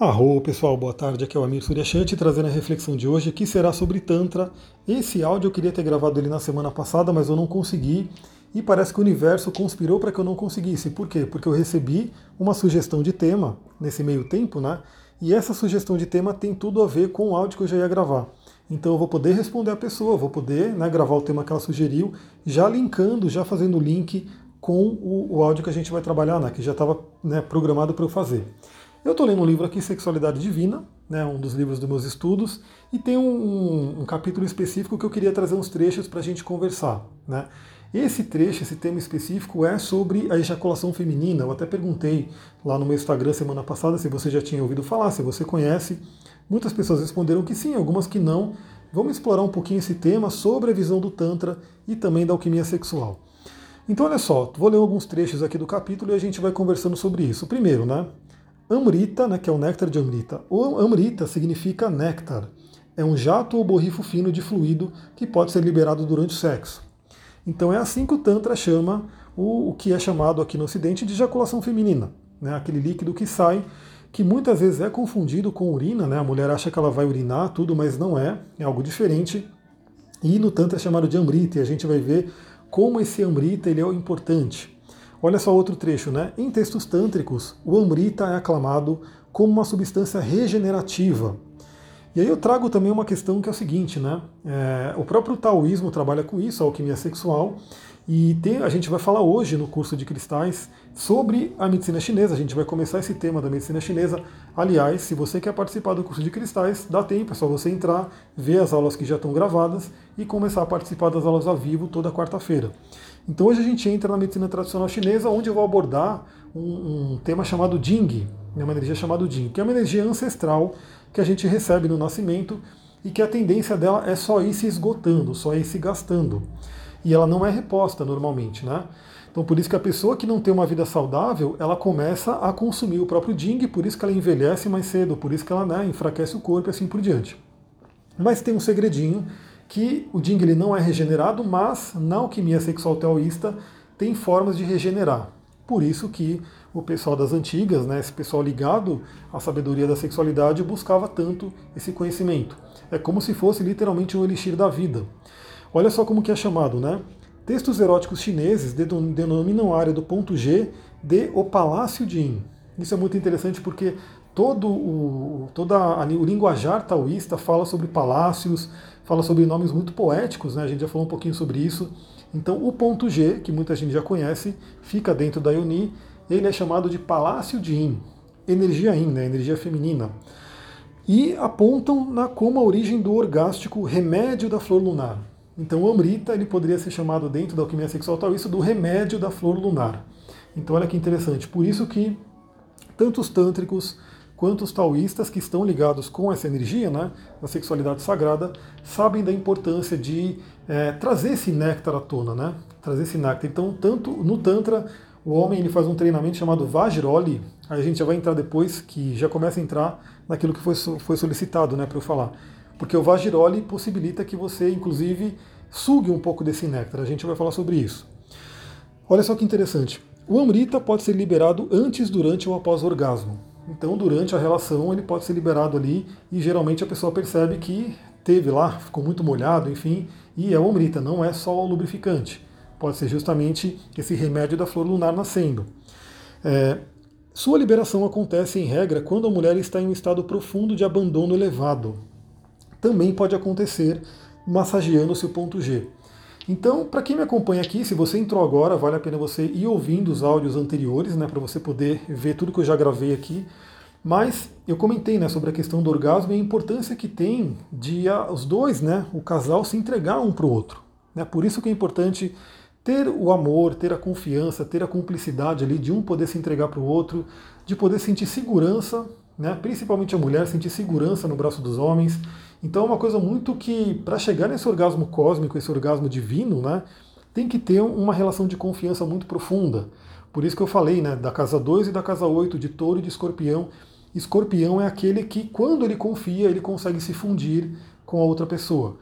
Arro, pessoal, boa tarde. Aqui é o Amir Suryashanti trazendo a reflexão de hoje, que será sobre Tantra. Esse áudio eu queria ter gravado ele na semana passada, mas eu não consegui. E parece que o universo conspirou para que eu não conseguisse. Por quê? Porque eu recebi uma sugestão de tema nesse meio tempo, né? E essa sugestão de tema tem tudo a ver com o áudio que eu já ia gravar. Então eu vou poder responder a pessoa, vou poder né, gravar o tema que ela sugeriu, já linkando, já fazendo o link com o, o áudio que a gente vai trabalhar, né, que já estava né, programado para eu fazer. Eu estou lendo um livro aqui, Sexualidade Divina, né, um dos livros dos meus estudos, e tem um, um, capítulo específico que eu queria trazer uns trechos para a gente conversar. Né. Esse trecho, esse tema específico é sobre a ejaculação feminina. Eu até perguntei lá no meu Instagram semana passada se você já tinha ouvido falar, se você conhece. Muitas pessoas responderam que sim, algumas que não. Vamos explorar um pouquinho esse tema sobre a visão do Tantra e também da alquimia sexual. Então, olha só, vou ler alguns trechos aqui do capítulo e a gente vai conversando sobre isso. Primeiro, né? Amrita, né, que é o néctar de Amrita. O Amrita significa néctar. É um jato ou borrifo fino de fluido que pode ser liberado durante o sexo. Então é assim que o Tantra chama o, o que é chamado aqui no Ocidente de ejaculação feminina. Né, aquele líquido que sai, que muitas vezes é confundido com urina. Né, a mulher acha que ela vai urinar tudo, mas não é, é algo diferente. E no Tantra é chamado de Amrita, e a gente vai ver como esse Amrita ele é importante. Olha só outro trecho, né? Em textos tântricos, o Amrita é aclamado como uma substância regenerativa. E aí eu trago também uma questão que é o seguinte, né? É, o próprio taoísmo trabalha com isso, a alquimia sexual, e tem, a gente vai falar hoje no curso de cristais sobre a medicina chinesa. A gente vai começar esse tema da medicina chinesa. Aliás, se você quer participar do curso de cristais, dá tempo, é só você entrar, ver as aulas que já estão gravadas e começar a participar das aulas ao vivo toda quarta-feira. Então hoje a gente entra na medicina tradicional chinesa, onde eu vou abordar um, um tema chamado Jing, né, uma energia chamada Jing, que é uma energia ancestral que a gente recebe no nascimento e que a tendência dela é só ir se esgotando, só ir se gastando. E ela não é reposta normalmente, né? Então por isso que a pessoa que não tem uma vida saudável, ela começa a consumir o próprio Jing, por isso que ela envelhece mais cedo, por isso que ela né, enfraquece o corpo e assim por diante. Mas tem um segredinho que o Ding ele não é regenerado, mas na alquimia sexual taoísta tem formas de regenerar. Por isso que o pessoal das antigas, né, esse pessoal ligado à sabedoria da sexualidade, buscava tanto esse conhecimento. É como se fosse literalmente um elixir da vida. Olha só como que é chamado, né? Textos eróticos chineses denominam a área do ponto G de o Palácio Yin. Isso é muito interessante porque todo o, toda a, o linguajar taoísta fala sobre palácios, fala sobre nomes muito poéticos, né? a gente já falou um pouquinho sobre isso. Então, o ponto G, que muita gente já conhece, fica dentro da Ioni, ele é chamado de Palácio de Yin, energia Yin, né? energia feminina. E apontam na, como a origem do orgástico remédio da flor lunar. Então, o Amrita ele poderia ser chamado dentro da alquimia sexual taoísta do remédio da flor lunar. Então, olha que interessante. Por isso que tantos tântricos quanto os taoístas que estão ligados com essa energia, né, da sexualidade sagrada, sabem da importância de é, trazer esse néctar à tona, né, trazer esse néctar. Então, tanto no Tantra, o homem ele faz um treinamento chamado Vajroli, aí a gente já vai entrar depois, que já começa a entrar naquilo que foi, foi solicitado né, para eu falar. Porque o Vajroli possibilita que você, inclusive, sugue um pouco desse néctar. A gente vai falar sobre isso. Olha só que interessante. O Amrita pode ser liberado antes, durante ou após o orgasmo. Então, durante a relação, ele pode ser liberado ali e geralmente a pessoa percebe que teve lá, ficou muito molhado, enfim, e é o omrita, não é só o lubrificante. Pode ser justamente esse remédio da flor lunar nascendo. É, sua liberação acontece, em regra, quando a mulher está em um estado profundo de abandono elevado. Também pode acontecer massageando seu ponto G. Então, para quem me acompanha aqui, se você entrou agora, vale a pena você ir ouvindo os áudios anteriores, né, para você poder ver tudo que eu já gravei aqui. Mas eu comentei né, sobre a questão do orgasmo e a importância que tem de os dois, né, o casal, se entregar um para o outro. Né? Por isso que é importante ter o amor, ter a confiança, ter a cumplicidade ali de um poder se entregar para o outro, de poder sentir segurança, né, principalmente a mulher sentir segurança no braço dos homens então é uma coisa muito que, para chegar nesse orgasmo cósmico, esse orgasmo divino, né, tem que ter uma relação de confiança muito profunda. Por isso que eu falei né, da casa 2 e da casa 8, de touro e de escorpião. Escorpião é aquele que, quando ele confia, ele consegue se fundir com a outra pessoa.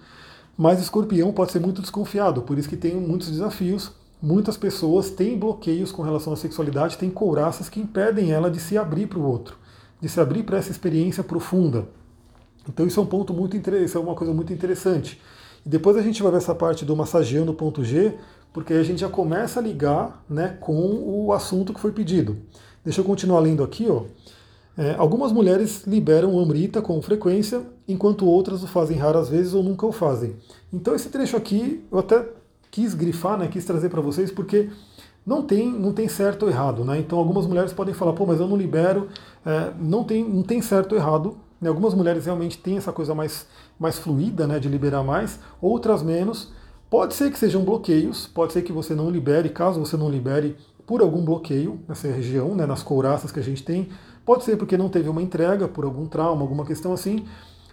Mas escorpião pode ser muito desconfiado, por isso que tem muitos desafios. Muitas pessoas têm bloqueios com relação à sexualidade, têm couraças que impedem ela de se abrir para o outro. de se abrir para essa experiência profunda. Então isso é um ponto muito interessante, é uma coisa muito interessante. E depois a gente vai ver essa parte do massageando ponto G, porque aí a gente já começa a ligar né, com o assunto que foi pedido. Deixa eu continuar lendo aqui, ó. É, algumas mulheres liberam o Amrita com frequência, enquanto outras o fazem raras vezes ou nunca o fazem. Então esse trecho aqui eu até quis grifar, né, quis trazer para vocês, porque não tem, não tem certo ou errado. Né? Então algumas mulheres podem falar, pô, mas eu não libero, é, não, tem, não tem certo ou errado. Né? Algumas mulheres realmente têm essa coisa mais, mais fluida, né, de liberar mais, outras menos. Pode ser que sejam bloqueios, pode ser que você não libere, caso você não libere por algum bloqueio nessa região, né, nas couraças que a gente tem, Pode ser porque não teve uma entrega por algum trauma, alguma questão assim,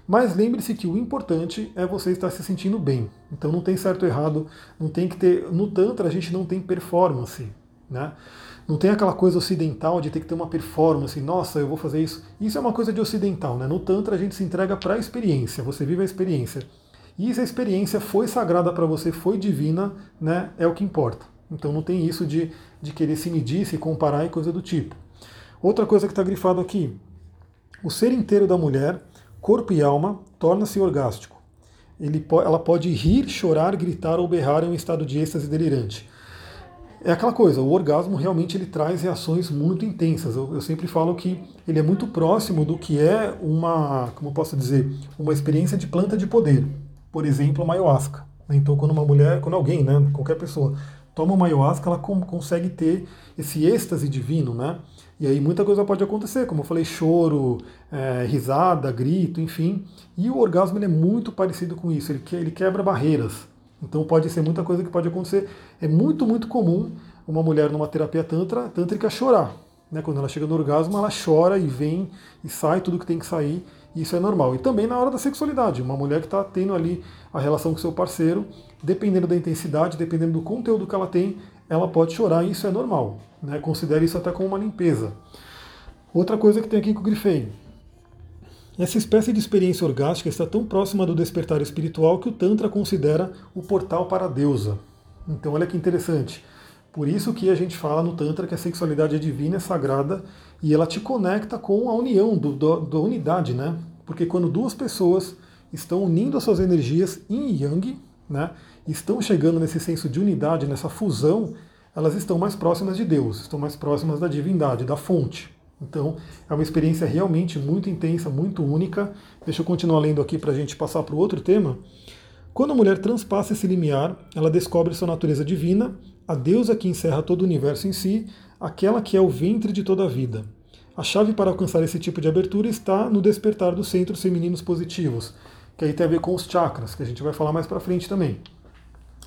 mas lembre-se que o importante é você estar se sentindo bem. Então não tem certo ou errado, não tem que ter. No Tantra a gente não tem performance, né? Não tem aquela coisa ocidental de ter que ter uma performance, nossa, eu vou fazer isso. Isso é uma coisa de ocidental, né? No Tantra a gente se entrega para a experiência, você vive a experiência. E se a experiência foi sagrada para você, foi divina, né? É o que importa. Então não tem isso de, de querer se medir, se comparar e coisa do tipo. Outra coisa que está grifado aqui: o ser inteiro da mulher, corpo e alma, torna-se orgástico. Ele, ela pode rir, chorar, gritar ou berrar em um estado de êxtase delirante. É aquela coisa, o orgasmo realmente ele traz reações muito intensas. Eu, eu, sempre falo que ele é muito próximo do que é uma, como posso dizer, uma experiência de planta de poder. Por exemplo, a ayahuasca. Então, quando uma mulher, quando alguém, né, qualquer pessoa, toma uma ayahuasca, ela consegue ter esse êxtase divino, né? E aí muita coisa pode acontecer, como eu falei, choro, é, risada, grito, enfim. E o orgasmo é muito parecido com isso, ele, ele quebra barreiras. Então pode ser muita coisa que pode acontecer. É muito, muito comum uma mulher numa terapia tantra, tântrica chorar. Né? Quando ela chega no orgasmo, ela chora e vem e sai tudo que tem que sair. Isso é normal. E também na hora da sexualidade. Uma mulher que está tendo ali a relação com seu parceiro, dependendo da intensidade, dependendo do conteúdo que ela tem, ela pode chorar e isso é normal. Né? Considere isso até como uma limpeza. Outra coisa que tem aqui que eu grifei. Essa espécie de experiência orgástica está tão próxima do despertar espiritual que o Tantra considera o portal para a deusa. Então olha que interessante. Por isso que a gente fala no Tantra que a sexualidade é divina, é sagrada, e ela te conecta com a união, do, do, da unidade, né? Porque quando duas pessoas estão unindo as suas energias em Yang, né, estão chegando nesse senso de unidade, nessa fusão, elas estão mais próximas de Deus, estão mais próximas da divindade, da fonte. Então, é uma experiência realmente muito intensa, muito única. Deixa eu continuar lendo aqui para a gente passar para o outro tema. Quando a mulher transpassa esse limiar, ela descobre sua natureza divina, a deusa que encerra todo o universo em si, aquela que é o ventre de toda a vida. A chave para alcançar esse tipo de abertura está no despertar dos centros femininos positivos, que aí tem a ver com os chakras, que a gente vai falar mais para frente também.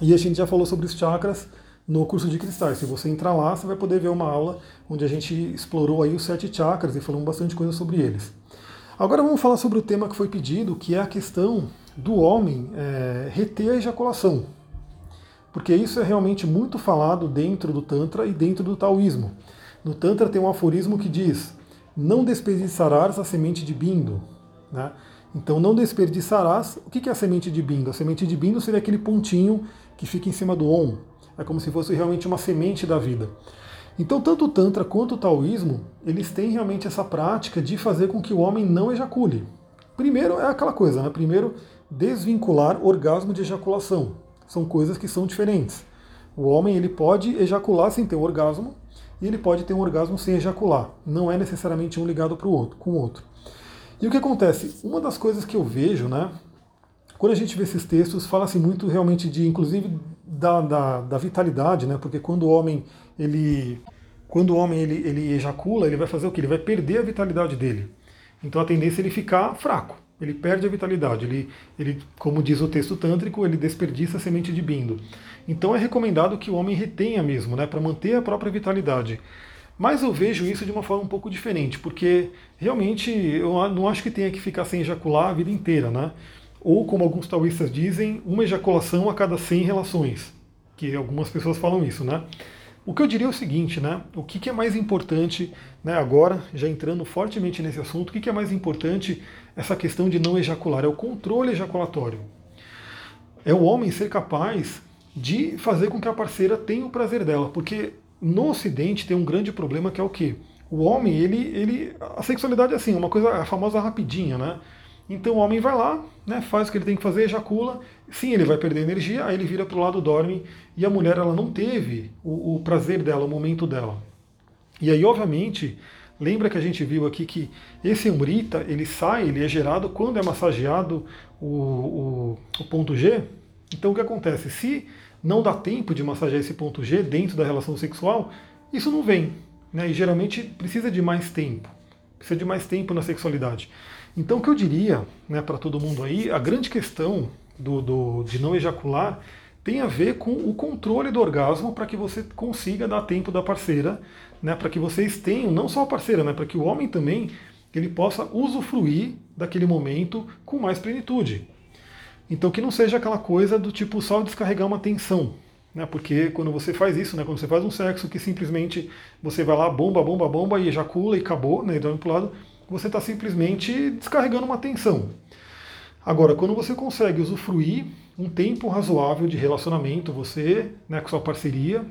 E a gente já falou sobre os chakras no curso de cristais. Se você entrar lá, você vai poder ver uma aula onde a gente explorou aí os sete chakras e falamos bastante coisa sobre eles. Agora vamos falar sobre o tema que foi pedido, que é a questão do homem é, reter a ejaculação. Porque isso é realmente muito falado dentro do Tantra e dentro do taoísmo. No Tantra tem um aforismo que diz: Não desperdiçarás a semente de bindo. Né? Então, não desperdiçarás. O que é a semente de bindo? A semente de bindo seria aquele pontinho que fica em cima do on. É como se fosse realmente uma semente da vida. Então, tanto o Tantra quanto o Taoísmo, eles têm realmente essa prática de fazer com que o homem não ejacule. Primeiro é aquela coisa, né? Primeiro, desvincular orgasmo de ejaculação. São coisas que são diferentes. O homem ele pode ejacular sem ter um orgasmo e ele pode ter um orgasmo sem ejacular. Não é necessariamente um ligado para o outro, com o outro. E o que acontece? Uma das coisas que eu vejo, né? Quando a gente vê esses textos, fala-se muito realmente de, inclusive, da, da, da, vitalidade, né? Porque quando o homem ele quando o homem ele, ele ejacula, ele vai fazer o que? Ele vai perder a vitalidade dele. Então a tendência é ele ficar fraco. Ele perde a vitalidade. Ele, ele, como diz o texto tântrico, ele desperdiça a semente de bindo. Então é recomendado que o homem retenha mesmo, né, para manter a própria vitalidade. Mas eu vejo isso de uma forma um pouco diferente, porque realmente eu não acho que tenha que ficar sem ejacular a vida inteira, né? Ou como alguns taoístas dizem, uma ejaculação a cada 100 relações, que algumas pessoas falam isso, né? O que eu diria é o seguinte, né? O que, que é mais importante, né? Agora, já entrando fortemente nesse assunto, o que, que é mais importante essa questão de não ejacular? É o controle ejaculatório. É o homem ser capaz de fazer com que a parceira tenha o prazer dela, porque no Ocidente tem um grande problema que é o quê? O homem, ele, ele, a sexualidade é assim, uma coisa, a famosa rapidinha, né? Então o homem vai lá, né, faz o que ele tem que fazer, ejacula. Sim, ele vai perder energia, aí ele vira para o lado, dorme. E a mulher, ela não teve o, o prazer dela, o momento dela. E aí, obviamente, lembra que a gente viu aqui que esse umbrita, ele sai, ele é gerado quando é massageado o, o, o ponto G. Então o que acontece? Se não dá tempo de massagear esse ponto G dentro da relação sexual, isso não vem. Né? E geralmente precisa de mais tempo. Precisa de mais tempo na sexualidade. Então o que eu diria né, para todo mundo aí, a grande questão do, do, de não ejacular tem a ver com o controle do orgasmo para que você consiga dar tempo da parceira, né, para que vocês tenham, não só a parceira, né, para que o homem também ele possa usufruir daquele momento com mais plenitude. Então que não seja aquela coisa do tipo só descarregar uma tensão, né? Porque quando você faz isso, né? Quando você faz um sexo que simplesmente você vai lá, bomba, bomba, bomba e ejacula e acabou, né? E dorme pro lado, você está simplesmente descarregando uma tensão. Agora, quando você consegue usufruir um tempo razoável de relacionamento, você, né, com sua parceria,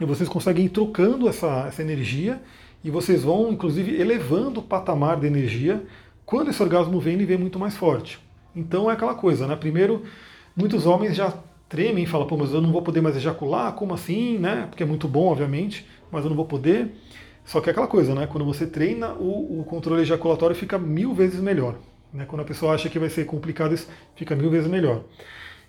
e vocês conseguem ir trocando essa, essa energia e vocês vão, inclusive, elevando o patamar da energia. Quando esse orgasmo vem, ele vem muito mais forte. Então é aquela coisa, né? Primeiro, muitos homens já tremem e falam, pô, mas eu não vou poder mais ejacular, como assim, né? Porque é muito bom, obviamente, mas eu não vou poder. Só que é aquela coisa, né? Quando você treina, o, o controle ejaculatório fica mil vezes melhor. Né? Quando a pessoa acha que vai ser complicado, isso fica mil vezes melhor.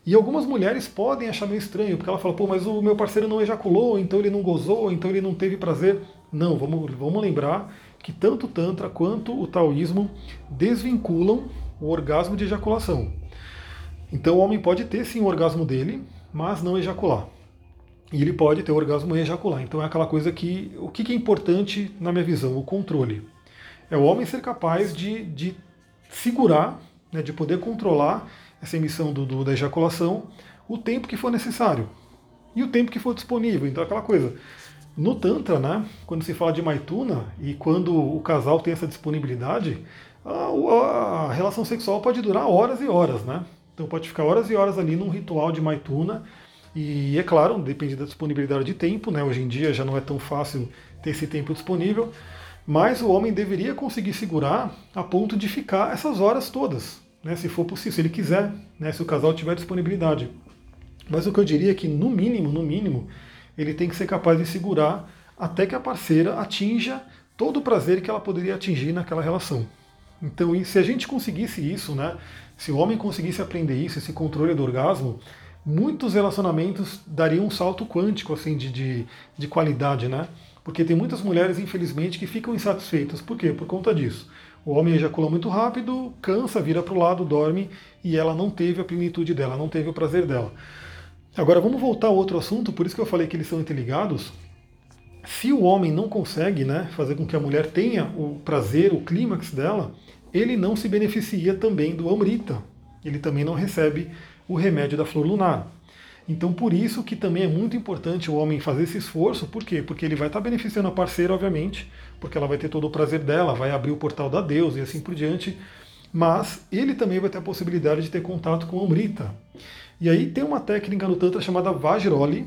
E algumas mulheres podem achar meio estranho, porque ela fala, pô, mas o meu parceiro não ejaculou, então ele não gozou, então ele não teve prazer. Não, vamos, vamos lembrar que tanto o Tantra quanto o Taoísmo desvinculam o orgasmo de ejaculação. Então o homem pode ter sim o orgasmo dele, mas não ejacular. E ele pode ter o orgasmo e ejacular. Então é aquela coisa que. O que é importante na minha visão? O controle. É o homem ser capaz de, de segurar, né, de poder controlar essa emissão do, do, da ejaculação o tempo que for necessário. E o tempo que for disponível. Então é aquela coisa. No Tantra, né, quando se fala de Maituna e quando o casal tem essa disponibilidade, a, a, relação sexual pode durar horas e horas, né? Então pode ficar horas e horas ali num ritual de maituna. E é claro, depende da disponibilidade de tempo, né? Hoje em dia já não é tão fácil ter esse tempo disponível, mas o homem deveria conseguir segurar a ponto de ficar essas horas todas, né? Se for possível, se ele quiser, né? Se o casal tiver disponibilidade. Mas o que eu diria é que, no mínimo, no mínimo, ele tem que ser capaz de segurar até que a parceira atinja todo o prazer que ela poderia atingir naquela relação. Então, se a gente conseguisse isso, né, se o homem conseguisse aprender isso, esse controle do orgasmo, muitos relacionamentos dariam um salto quântico assim de, de, de qualidade, né? Porque tem muitas mulheres, infelizmente, que ficam insatisfeitas. Por quê? Por conta disso. O homem ejacula muito rápido, cansa, vira para o lado, dorme e ela não teve a plenitude dela, não teve o prazer dela. Agora vamos voltar a outro assunto, por isso que eu falei que eles são interligados. Se o homem não consegue né, fazer com que a mulher tenha o prazer, o clímax dela, ele não se beneficia também do Amrita. Ele também não recebe o remédio da flor lunar. Então, por isso que também é muito importante o homem fazer esse esforço. Por quê? Porque ele vai estar beneficiando a parceira, obviamente, porque ela vai ter todo o prazer dela, vai abrir o portal da Deus e assim por diante. Mas ele também vai ter a possibilidade de ter contato com a Amrita. E aí tem uma técnica no Tantra chamada Vajroli.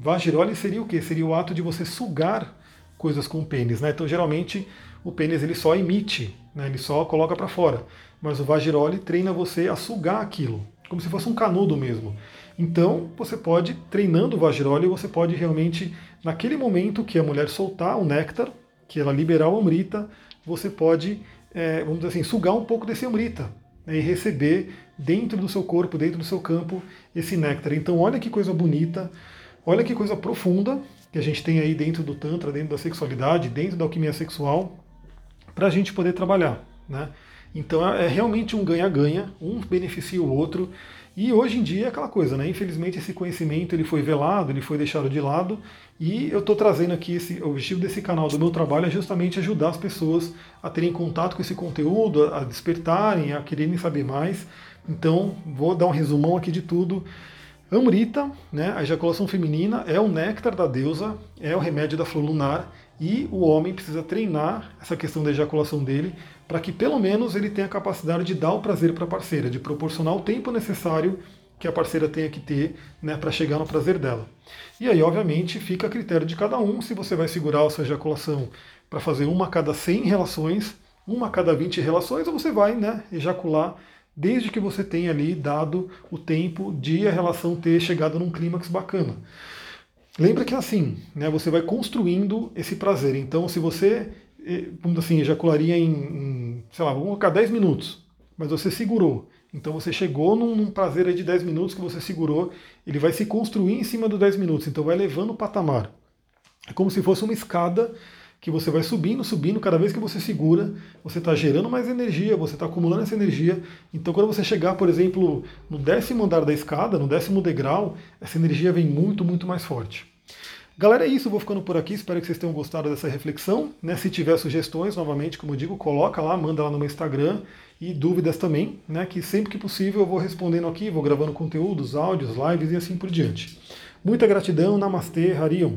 Vajroli seria o quê? Seria o ato de você sugar coisas com o pênis. Né? Então, geralmente, o pênis ele só emite, né? ele só coloca para fora. Mas o Vajiroli treina você a sugar aquilo, como se fosse um canudo mesmo. Então, você pode, treinando o Vajiroli, você pode realmente, naquele momento que a mulher soltar o néctar, que ela liberar o amrita, você pode, é, vamos dizer assim, sugar um pouco desse amrita né? e receber dentro do seu corpo, dentro do seu campo, esse néctar. Então, olha que coisa bonita, olha que coisa profunda que a gente tem aí dentro do Tantra, dentro da sexualidade, dentro da alquimia sexual para a gente poder trabalhar. Né? Então é, é realmente um ganha-ganha, um beneficia o outro. E hoje em dia é aquela coisa, né? Infelizmente esse conhecimento ele foi velado, ele foi deixado de lado. E eu estou trazendo aqui esse o objetivo desse canal do meu trabalho é justamente ajudar as pessoas a terem contato com esse conteúdo, a despertarem, a quererem saber mais. Então vou dar um resumão aqui de tudo. Amrita, né, a ejaculação feminina, é o néctar da deusa, é o remédio da flor lunar e o homem precisa treinar essa questão da ejaculação dele para que pelo menos ele tenha a capacidade de dar o prazer para a parceira, de proporcionar o tempo necessário que a parceira tenha que ter né, para chegar no prazer dela. E aí, obviamente, fica a critério de cada um se você vai segurar a sua ejaculação para fazer uma a cada 100 relações, uma a cada 20 relações, ou você vai né, ejacular desde que você tenha ali dado o tempo de a relação ter chegado num clímax bacana. Lembra que assim, né, você vai construindo esse prazer. Então, se você, eh, vamos assim, ejacularia em, em sei lá, vamos colocar 10 minutos, mas você segurou. Então você chegou num, num prazer de 10 minutos que você segurou, ele vai se construir em cima dos 10 minutos, então vai levando o patamar. É como se fosse uma escada que você vai subindo, subindo, cada vez que você segura, você está gerando mais energia, você está acumulando essa energia. Então, quando você chegar, por exemplo, no décimo andar da escada, no décimo degrau, essa energia vem muito, muito mais forte. Galera, é isso, vou ficando por aqui, espero que vocês tenham gostado dessa reflexão. Né? Se tiver sugestões, novamente, como eu digo, coloca lá, manda lá no meu Instagram e dúvidas também, né? que sempre que possível eu vou respondendo aqui, vou gravando conteúdos, áudios, lives e assim por diante. Muita gratidão, Namastê, Harion.